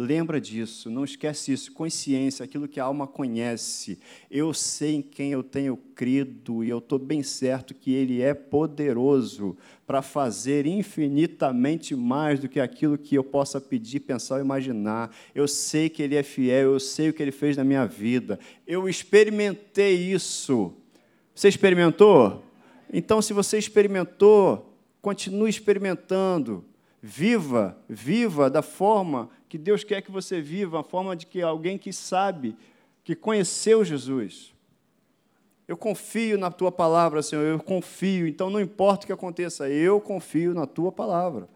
Lembra disso, não esquece isso. Consciência, aquilo que a alma conhece. Eu sei em quem eu tenho crido e eu estou bem certo que Ele é poderoso para fazer infinitamente mais do que aquilo que eu possa pedir, pensar ou imaginar. Eu sei que Ele é fiel, eu sei o que Ele fez na minha vida. Eu experimentei isso. Você experimentou? Então, se você experimentou, continue experimentando. Viva, viva da forma que Deus quer que você viva, a forma de que alguém que sabe, que conheceu Jesus. Eu confio na tua palavra, Senhor, eu confio, então não importa o que aconteça, eu confio na tua palavra.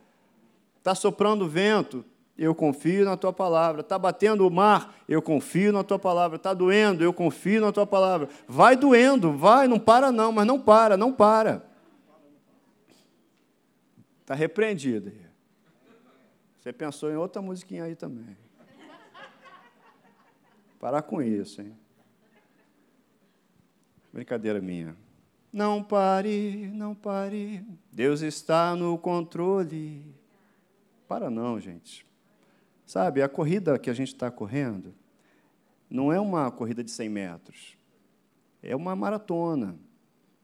Está soprando vento, eu confio na tua palavra. Está batendo o mar, eu confio na tua palavra. Está doendo, eu confio na tua palavra. Vai doendo, vai, não para não, mas não para, não para. Está repreendido. Você pensou em outra musiquinha aí também. Parar com isso, hein? Brincadeira minha. Não pare, não pare. Deus está no controle. Para não, gente. Sabe, a corrida que a gente está correndo não é uma corrida de 100 metros. É uma maratona.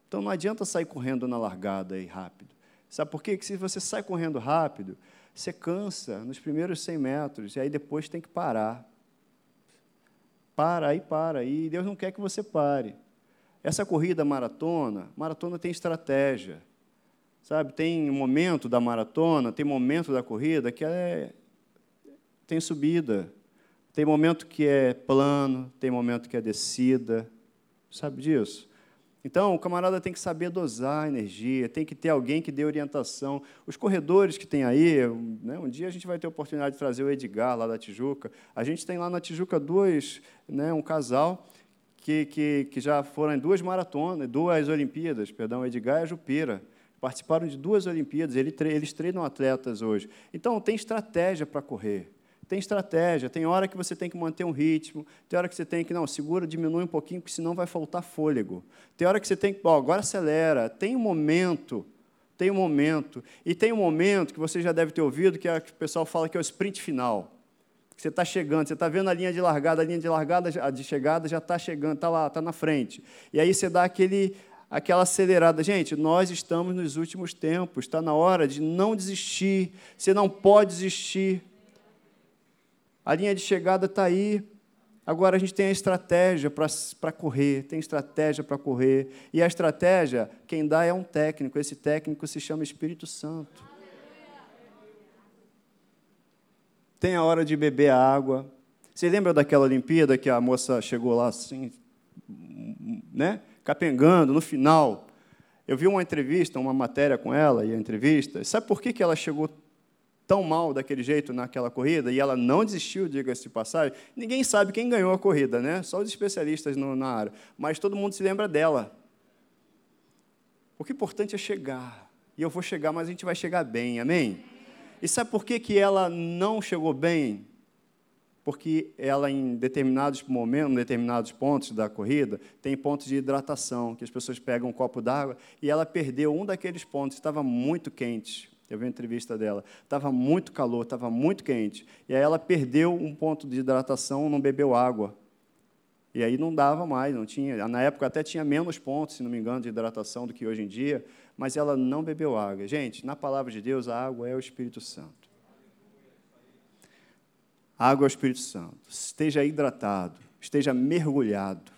Então não adianta sair correndo na largada aí rápido. Sabe por quê? Porque se você sai correndo rápido, você cansa nos primeiros 100 metros, e aí depois tem que parar. Para, aí para. E Deus não quer que você pare. Essa corrida maratona, maratona tem estratégia. Sabe, tem momento da maratona, tem momento da corrida que é, tem subida. Tem momento que é plano, tem momento que é descida. Sabe disso? Então, o camarada tem que saber dosar a energia, tem que ter alguém que dê orientação. Os corredores que tem aí, né, um dia a gente vai ter a oportunidade de trazer o Edgar lá da Tijuca. A gente tem lá na Tijuca dois, né, um casal que, que, que já foram em duas maratonas, duas Olimpíadas, perdão, Edgar e a Jupira. Participaram de duas Olimpíadas, eles treinam atletas hoje. Então, tem estratégia para correr. Tem estratégia, tem hora que você tem que manter um ritmo, tem hora que você tem que, não, segura, diminui um pouquinho, porque senão vai faltar fôlego. Tem hora que você tem que, ó, agora acelera. Tem um momento, tem um momento. E tem um momento que você já deve ter ouvido, que, é, que o pessoal fala que é o sprint final. Você está chegando, você está vendo a linha de largada, a linha de largada, a de chegada já está chegando, está lá, está na frente. E aí você dá aquele, aquela acelerada. Gente, nós estamos nos últimos tempos, está na hora de não desistir. Você não pode desistir. A linha de chegada está aí. Agora a gente tem a estratégia para correr, tem estratégia para correr. E a estratégia, quem dá é um técnico. Esse técnico se chama Espírito Santo. Tem a hora de beber água. Você lembra daquela Olimpíada que a moça chegou lá assim, né? Capengando no final. Eu vi uma entrevista, uma matéria com ela e a entrevista. Sabe por que, que ela chegou tão mal daquele jeito naquela corrida e ela não desistiu, diga-se de passagem, ninguém sabe quem ganhou a corrida, né? Só os especialistas no, na área. Mas todo mundo se lembra dela. O que é importante é chegar. E eu vou chegar, mas a gente vai chegar bem, amém? E sabe por que, que ela não chegou bem? Porque ela, em determinados momentos, em determinados pontos da corrida, tem pontos de hidratação, que as pessoas pegam um copo d'água, e ela perdeu um daqueles pontos, estava muito quente. Eu vi uma entrevista dela. Estava muito calor, estava muito quente. E aí ela perdeu um ponto de hidratação, não bebeu água. E aí não dava mais, não tinha. Na época até tinha menos pontos, se não me engano, de hidratação do que hoje em dia, mas ela não bebeu água. Gente, na palavra de Deus, a água é o Espírito Santo. A água é o Espírito Santo. Esteja hidratado, esteja mergulhado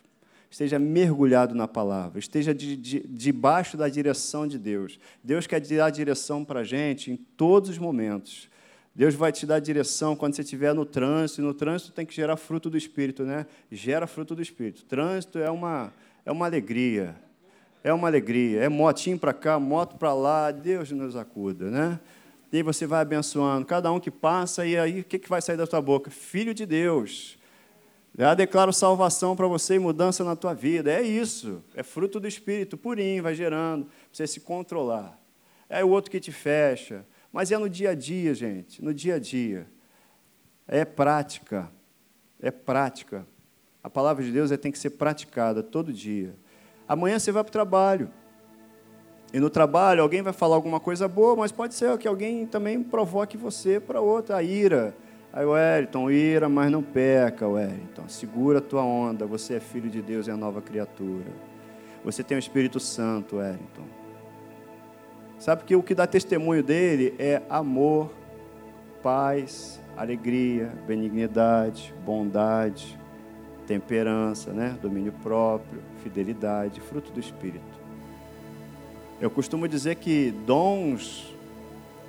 esteja mergulhado na palavra, esteja de, de, debaixo da direção de Deus. Deus quer dar direção para a gente em todos os momentos. Deus vai te dar direção quando você estiver no trânsito, no trânsito tem que gerar fruto do Espírito, né? Gera fruto do Espírito. Trânsito é uma, é uma alegria. É uma alegria. É motinho para cá, moto para lá, Deus nos acuda, né? E aí você vai abençoando cada um que passa, e aí o que, que vai sair da tua boca? Filho de Deus. Já declaro salvação para você e mudança na tua vida. É isso. É fruto do Espírito, purinho, vai gerando, para você se controlar. É o outro que te fecha. Mas é no dia a dia, gente, no dia a dia. É prática. É prática. A palavra de Deus é, tem que ser praticada todo dia. Amanhã você vai para o trabalho. E no trabalho alguém vai falar alguma coisa boa, mas pode ser que alguém também provoque você para outra, a ira. Aí, Wellington, ira, mas não peca, Wellington. Segura a tua onda, você é filho de Deus e é nova criatura. Você tem o Espírito Santo, Wellington. Sabe que o que dá testemunho dele é amor, paz, alegria, benignidade, bondade, temperança, né? domínio próprio, fidelidade, fruto do Espírito. Eu costumo dizer que dons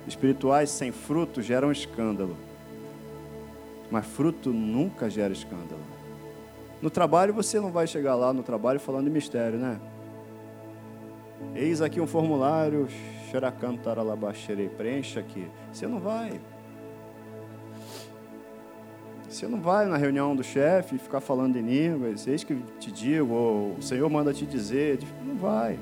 espirituais sem fruto geram escândalo. Mas fruto nunca gera escândalo. No trabalho você não vai chegar lá no trabalho falando de mistério, né? Eis aqui um formulário, xeracantaralabaxerei, preencha aqui. Você não vai. Você não vai na reunião do chefe ficar falando em línguas, eis que te digo, ou o Senhor manda te dizer, não vai.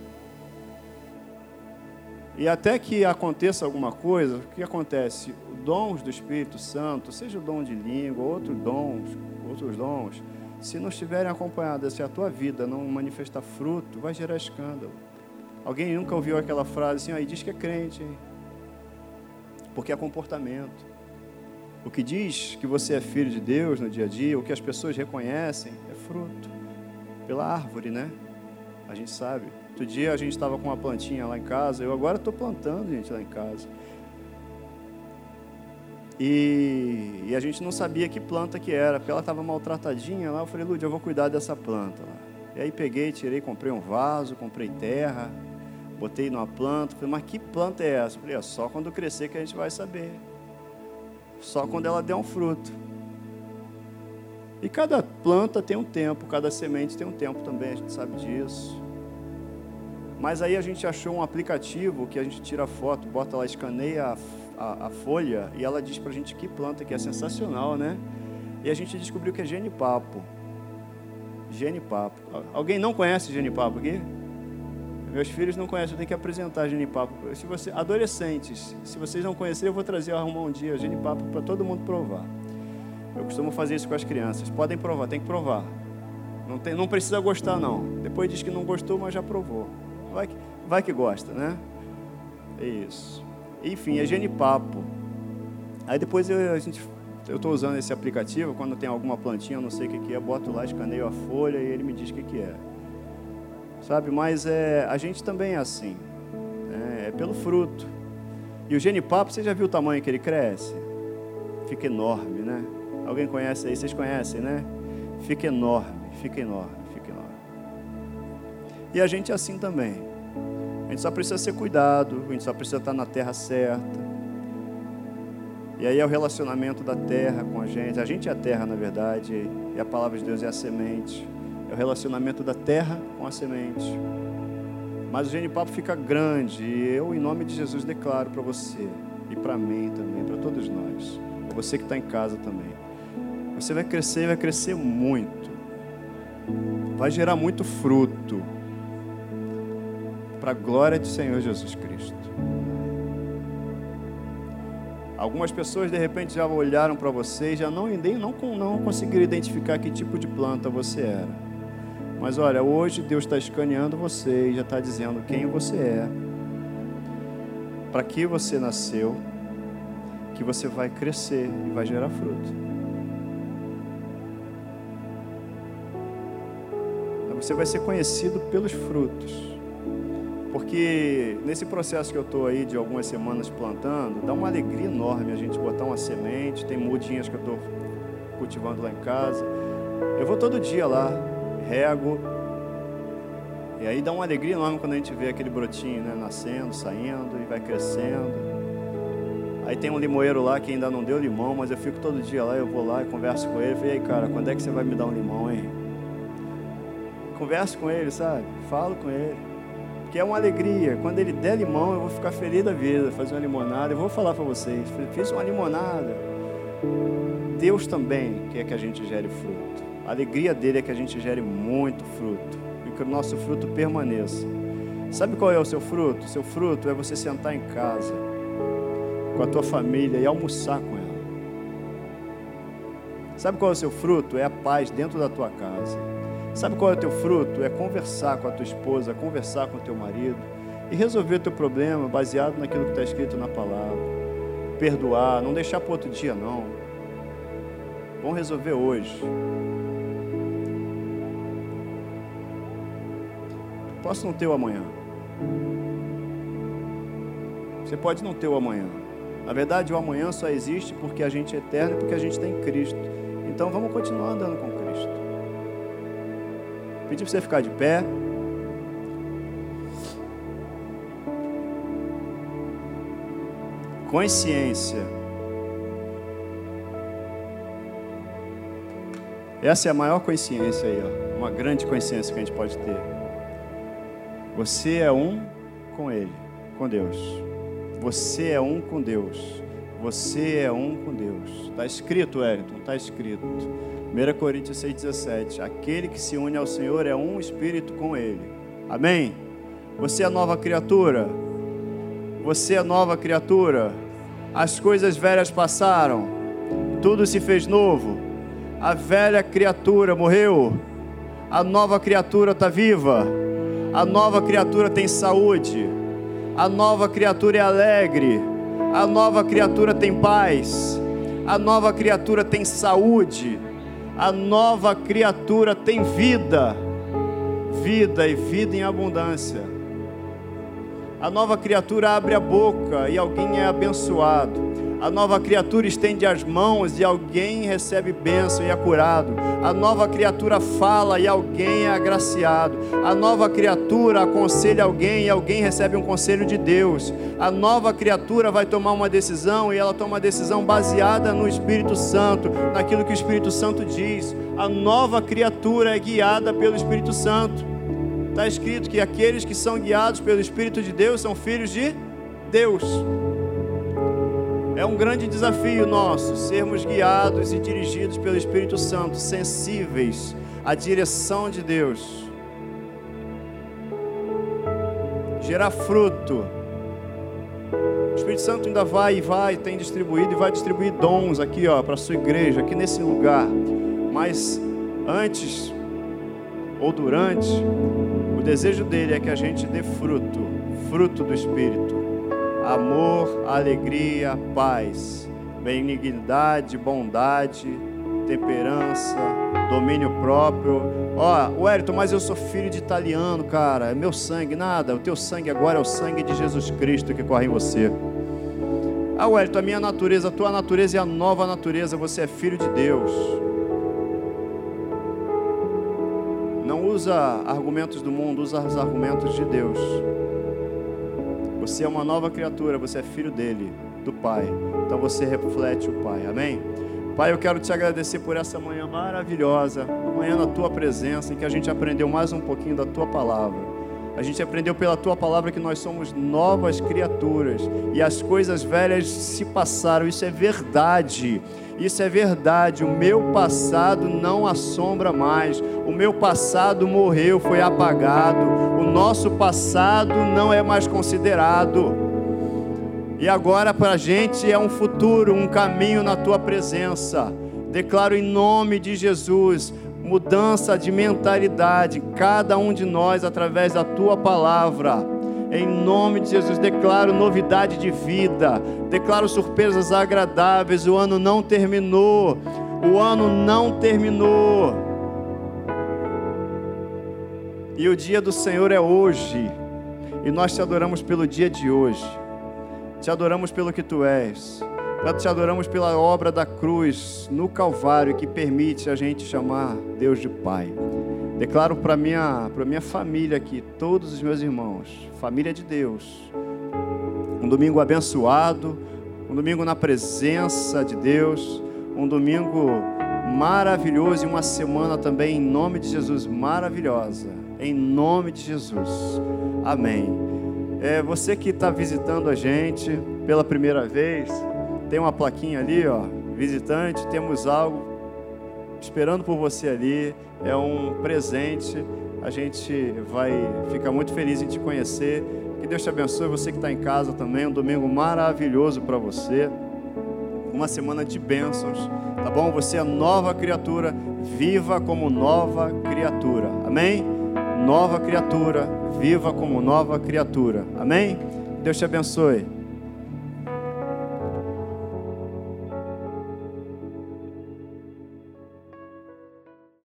E até que aconteça alguma coisa, o que acontece? Dons do Espírito Santo, seja o dom de língua, outros dons, outros dons, se não estiverem acompanhados, se a tua vida não manifestar fruto, vai gerar escândalo. Alguém nunca ouviu aquela frase assim, aí diz que é crente, hein? porque é comportamento. O que diz que você é filho de Deus no dia a dia, o que as pessoas reconhecem, é fruto. Pela árvore, né? A gente sabe. Outro dia a gente estava com uma plantinha lá em casa, eu agora estou plantando, gente, lá em casa. E, e, a gente não sabia que planta que era, porque ela estava maltratadinha lá. Eu falei, Lúdia, eu vou cuidar dessa planta lá. E aí peguei, tirei, comprei um vaso, comprei terra, botei numa planta. Falei, mas que planta é essa? Eu falei, é só quando crescer que a gente vai saber. Só quando ela der um fruto. E cada planta tem um tempo, cada semente tem um tempo também, a gente sabe disso. Mas aí a gente achou um aplicativo que a gente tira foto, bota lá, escaneia a, a, a folha e ela diz pra gente que planta que é sensacional, né? E a gente descobriu que é genipapo. Genipapo. Alguém não conhece genipapo aqui? Meus filhos não conhecem, eu tenho que apresentar genipapo. Se você, adolescentes, se vocês não conhecerem, eu vou trazer arrumar um dia genipapo para todo mundo provar. Eu costumo fazer isso com as crianças. Podem provar, tem que provar. Não, tem, não precisa gostar, não. Depois diz que não gostou, mas já provou. Vai que, vai que gosta, né? É isso. Enfim, é genipapo. Aí depois eu, a gente, eu estou usando esse aplicativo, quando tem alguma plantinha, eu não sei o que, que é, boto lá, escaneio a folha e ele me diz o que, que é. Sabe, mas é, a gente também é assim. Né? É pelo fruto. E o genipapo, você já viu o tamanho que ele cresce? Fica enorme, né? Alguém conhece aí? Vocês conhecem, né? Fica enorme, fica enorme. E a gente é assim também. A gente só precisa ser cuidado, a gente só precisa estar na terra certa. E aí é o relacionamento da terra com a gente. A gente é a terra, na verdade, e a palavra de Deus é a semente. É o relacionamento da terra com a semente. Mas o genipapo fica grande e eu, em nome de Jesus, declaro para você e para mim também, para todos nós, para você que está em casa também. Você vai crescer, vai crescer muito, vai gerar muito fruto para a glória do Senhor Jesus Cristo. Algumas pessoas de repente já olharam para você e já não, nem, não, não conseguiram identificar que tipo de planta você era. Mas olha, hoje Deus está escaneando você e já está dizendo quem você é, para que você nasceu, que você vai crescer e vai gerar fruto. Você vai ser conhecido pelos frutos. Porque nesse processo que eu estou aí de algumas semanas plantando, dá uma alegria enorme a gente botar uma semente, tem mudinhas que eu estou cultivando lá em casa. Eu vou todo dia lá, rego, e aí dá uma alegria enorme quando a gente vê aquele brotinho né, nascendo, saindo e vai crescendo. Aí tem um limoeiro lá que ainda não deu limão, mas eu fico todo dia lá, eu vou lá e converso com ele. Falei, aí cara, quando é que você vai me dar um limão, hein? Converso com ele, sabe? Falo com ele. Que é uma alegria. Quando ele der limão, eu vou ficar feliz da vida, fazer uma limonada. Eu vou falar para vocês, fiz uma limonada. Deus também quer que a gente gere fruto. A alegria dele é que a gente gere muito fruto e que o nosso fruto permaneça. Sabe qual é o seu fruto? Seu fruto é você sentar em casa com a tua família e almoçar com ela. Sabe qual é o seu fruto? É a paz dentro da tua casa. Sabe qual é o teu fruto? É conversar com a tua esposa, conversar com o teu marido e resolver o teu problema baseado naquilo que está escrito na palavra. Perdoar, não deixar para outro dia não. Vamos resolver hoje. Posso não ter o amanhã. Você pode não ter o amanhã. Na verdade, o amanhã só existe porque a gente é eterno e porque a gente tem Cristo. Então vamos continuar andando com. Pedir para você ficar de pé. Consciência. Essa é a maior consciência aí, ó. Uma grande consciência que a gente pode ter. Você é um com Ele, com Deus. Você é um com Deus. Você é um com Deus. Está escrito, Wellington, está escrito. 1 Coríntios 6,17. Aquele que se une ao Senhor é um espírito com Ele. Amém? Você é nova criatura. Você é nova criatura. As coisas velhas passaram. Tudo se fez novo. A velha criatura morreu. A nova criatura está viva. A nova criatura tem saúde. A nova criatura é alegre. A nova criatura tem paz. A nova criatura tem saúde. A nova criatura tem vida. Vida e vida em abundância. A nova criatura abre a boca e alguém é abençoado. A nova criatura estende as mãos e alguém recebe bênção e é curado. A nova criatura fala e alguém é agraciado. A nova criatura aconselha alguém e alguém recebe um conselho de Deus. A nova criatura vai tomar uma decisão e ela toma uma decisão baseada no Espírito Santo, naquilo que o Espírito Santo diz. A nova criatura é guiada pelo Espírito Santo. Está escrito que aqueles que são guiados pelo Espírito de Deus são filhos de Deus. É um grande desafio nosso sermos guiados e dirigidos pelo Espírito Santo, sensíveis à direção de Deus. Gerar fruto. O Espírito Santo ainda vai e vai, tem distribuído e vai distribuir dons aqui, ó, para a sua igreja, aqui nesse lugar. Mas antes ou durante, o desejo dele é que a gente dê fruto, fruto do Espírito amor, alegria, paz, benignidade, bondade, temperança, domínio próprio. Ó, oh, Wellington, mas eu sou filho de italiano, cara. É meu sangue, nada. O teu sangue agora é o sangue de Jesus Cristo que corre em você. Ah, Wellington, a minha natureza, a tua natureza é a nova natureza. Você é filho de Deus. Não usa argumentos do mundo, usa os argumentos de Deus. Você é uma nova criatura, você é filho dele, do Pai. Então você reflete o Pai. Amém? Pai, eu quero te agradecer por essa manhã maravilhosa, amanhã na tua presença, em que a gente aprendeu mais um pouquinho da tua palavra. A gente aprendeu pela tua palavra que nós somos novas criaturas e as coisas velhas se passaram. Isso é verdade. Isso é verdade. O meu passado não assombra mais. O meu passado morreu, foi apagado. Nosso passado não é mais considerado. E agora para a gente é um futuro, um caminho na tua presença. Declaro em nome de Jesus mudança de mentalidade, cada um de nós, através da tua palavra. Em nome de Jesus, declaro novidade de vida, declaro surpresas agradáveis. O ano não terminou, o ano não terminou. E o dia do Senhor é hoje, e nós te adoramos pelo dia de hoje, te adoramos pelo que tu és. Te adoramos pela obra da cruz no Calvário que permite a gente chamar Deus de Pai. Declaro para minha, para minha família aqui, todos os meus irmãos, família de Deus, um domingo abençoado, um domingo na presença de Deus, um domingo maravilhoso e uma semana também em nome de Jesus maravilhosa, em nome de Jesus. Amém. É, você que está visitando a gente pela primeira vez, tem uma plaquinha ali, ó, visitante, temos algo esperando por você ali. É um presente. A gente vai ficar muito feliz em te conhecer. Que Deus te abençoe. Você que está em casa também. Um domingo maravilhoso para você. Uma semana de bênçãos. Tá bom? Você é nova criatura. Viva como nova criatura. Amém? Nova criatura. Viva como nova criatura. Amém? Deus te abençoe.